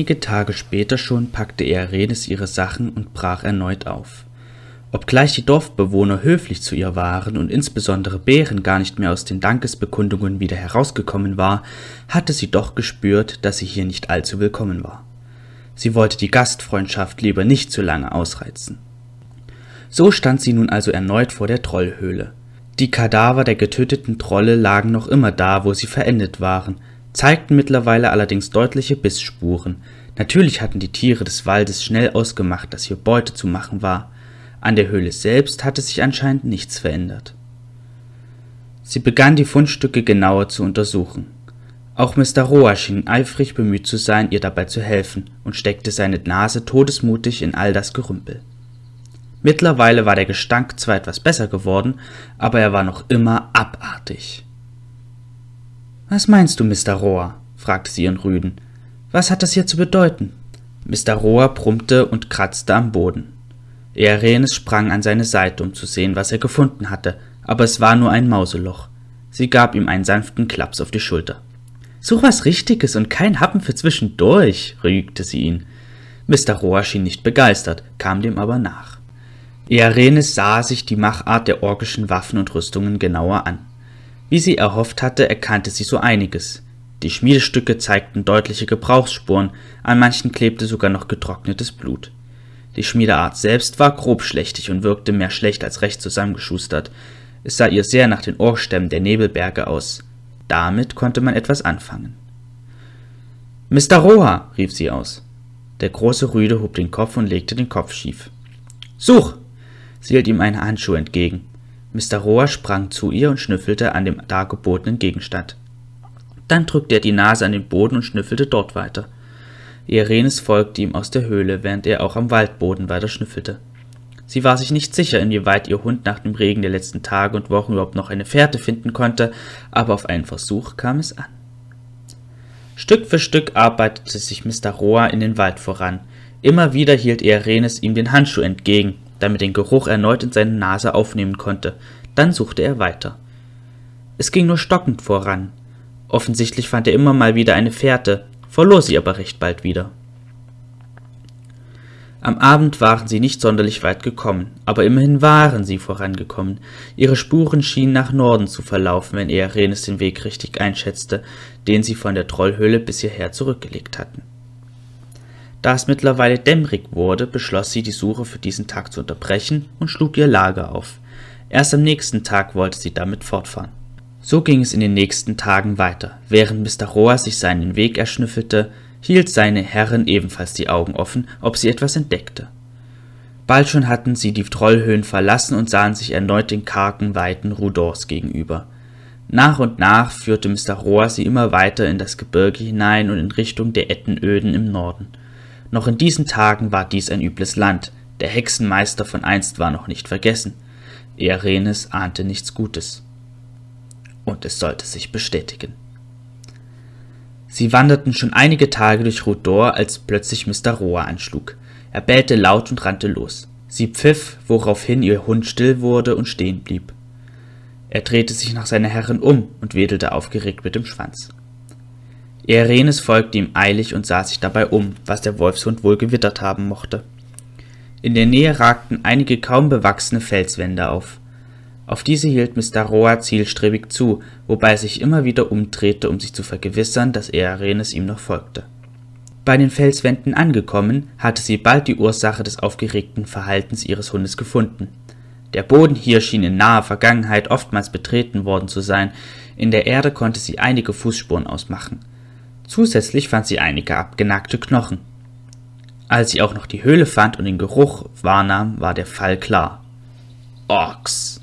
Einige Tage später schon packte Earenes ihre Sachen und brach erneut auf. Obgleich die Dorfbewohner höflich zu ihr waren und insbesondere Bären gar nicht mehr aus den Dankesbekundungen wieder herausgekommen war, hatte sie doch gespürt, dass sie hier nicht allzu willkommen war. Sie wollte die Gastfreundschaft lieber nicht zu lange ausreizen. So stand sie nun also erneut vor der Trollhöhle. Die Kadaver der getöteten Trolle lagen noch immer da, wo sie verendet waren, zeigten mittlerweile allerdings deutliche Bissspuren. Natürlich hatten die Tiere des Waldes schnell ausgemacht, dass hier Beute zu machen war. An der Höhle selbst hatte sich anscheinend nichts verändert. Sie begann die Fundstücke genauer zu untersuchen. Auch Mr. Roa schien eifrig bemüht zu sein, ihr dabei zu helfen, und steckte seine Nase todesmutig in all das Gerümpel. Mittlerweile war der Gestank zwar etwas besser geworden, aber er war noch immer abartig. Was meinst du, Mr. Roa? fragte sie ihren Rüden. Was hat das hier zu bedeuten? Mr. Roa brummte und kratzte am Boden. Earenes sprang an seine Seite, um zu sehen, was er gefunden hatte, aber es war nur ein Mauseloch. Sie gab ihm einen sanften Klaps auf die Schulter. Such was Richtiges und kein Happen für zwischendurch, rügte sie ihn. Mr. Rohr schien nicht begeistert, kam dem aber nach. Earenes sah sich die Machart der orkischen Waffen und Rüstungen genauer an. Wie sie erhofft hatte, erkannte sie so einiges. Die Schmiedestücke zeigten deutliche Gebrauchsspuren, an manchen klebte sogar noch getrocknetes Blut. Die Schmiedeart selbst war grobschlächtig und wirkte mehr schlecht als recht zusammengeschustert. Es sah ihr sehr nach den Ohrstämmen der Nebelberge aus. Damit konnte man etwas anfangen. Mr. Roha, rief sie aus. Der große Rüde hob den Kopf und legte den Kopf schief. Such! Sie hielt ihm einen Handschuh entgegen. Mr. Roha sprang zu ihr und schnüffelte an dem dargebotenen Gegenstand. Dann drückte er die Nase an den Boden und schnüffelte dort weiter. Irenes folgte ihm aus der Höhle, während er auch am Waldboden weiter schnüffelte. Sie war sich nicht sicher, inwieweit ihr Hund nach dem Regen der letzten Tage und Wochen überhaupt noch eine Fährte finden konnte, aber auf einen Versuch kam es an. Stück für Stück arbeitete sich Mr. Roa in den Wald voran. Immer wieder hielt Erenes ihm den Handschuh entgegen, damit den Geruch erneut in seine Nase aufnehmen konnte. Dann suchte er weiter. Es ging nur stockend voran. Offensichtlich fand er immer mal wieder eine Fährte, verlor sie aber recht bald wieder. Am Abend waren sie nicht sonderlich weit gekommen, aber immerhin waren sie vorangekommen. Ihre Spuren schienen nach Norden zu verlaufen, wenn Earenes den Weg richtig einschätzte, den sie von der Trollhöhle bis hierher zurückgelegt hatten. Da es mittlerweile dämmerig wurde, beschloss sie, die Suche für diesen Tag zu unterbrechen und schlug ihr Lager auf. Erst am nächsten Tag wollte sie damit fortfahren. So ging es in den nächsten Tagen weiter. Während Mr. Roa sich seinen Weg erschnüffelte, hielt seine Herrin ebenfalls die Augen offen, ob sie etwas entdeckte. Bald schon hatten sie die Trollhöhen verlassen und sahen sich erneut den kargen Weiten Rudors gegenüber. Nach und nach führte Mr. Roa sie immer weiter in das Gebirge hinein und in Richtung der Ettenöden im Norden. Noch in diesen Tagen war dies ein übles Land, der Hexenmeister von einst war noch nicht vergessen. Earenes ahnte nichts Gutes und es sollte sich bestätigen. Sie wanderten schon einige Tage durch Rudor, als plötzlich Mr. Roa anschlug. Er bellte laut und rannte los. Sie pfiff, woraufhin ihr Hund still wurde und stehen blieb. Er drehte sich nach seiner Herrin um und wedelte aufgeregt mit dem Schwanz. Erenes folgte ihm eilig und sah sich dabei um, was der Wolfshund wohl gewittert haben mochte. In der Nähe ragten einige kaum bewachsene Felswände auf. Auf diese hielt Mr. Roa zielstrebig zu, wobei er sich immer wieder umdrehte, um sich zu vergewissern, dass Earenes ihm noch folgte. Bei den Felswänden angekommen, hatte sie bald die Ursache des aufgeregten Verhaltens ihres Hundes gefunden. Der Boden hier schien in naher Vergangenheit oftmals betreten worden zu sein, in der Erde konnte sie einige Fußspuren ausmachen. Zusätzlich fand sie einige abgenagte Knochen. Als sie auch noch die Höhle fand und den Geruch wahrnahm, war der Fall klar. Orks!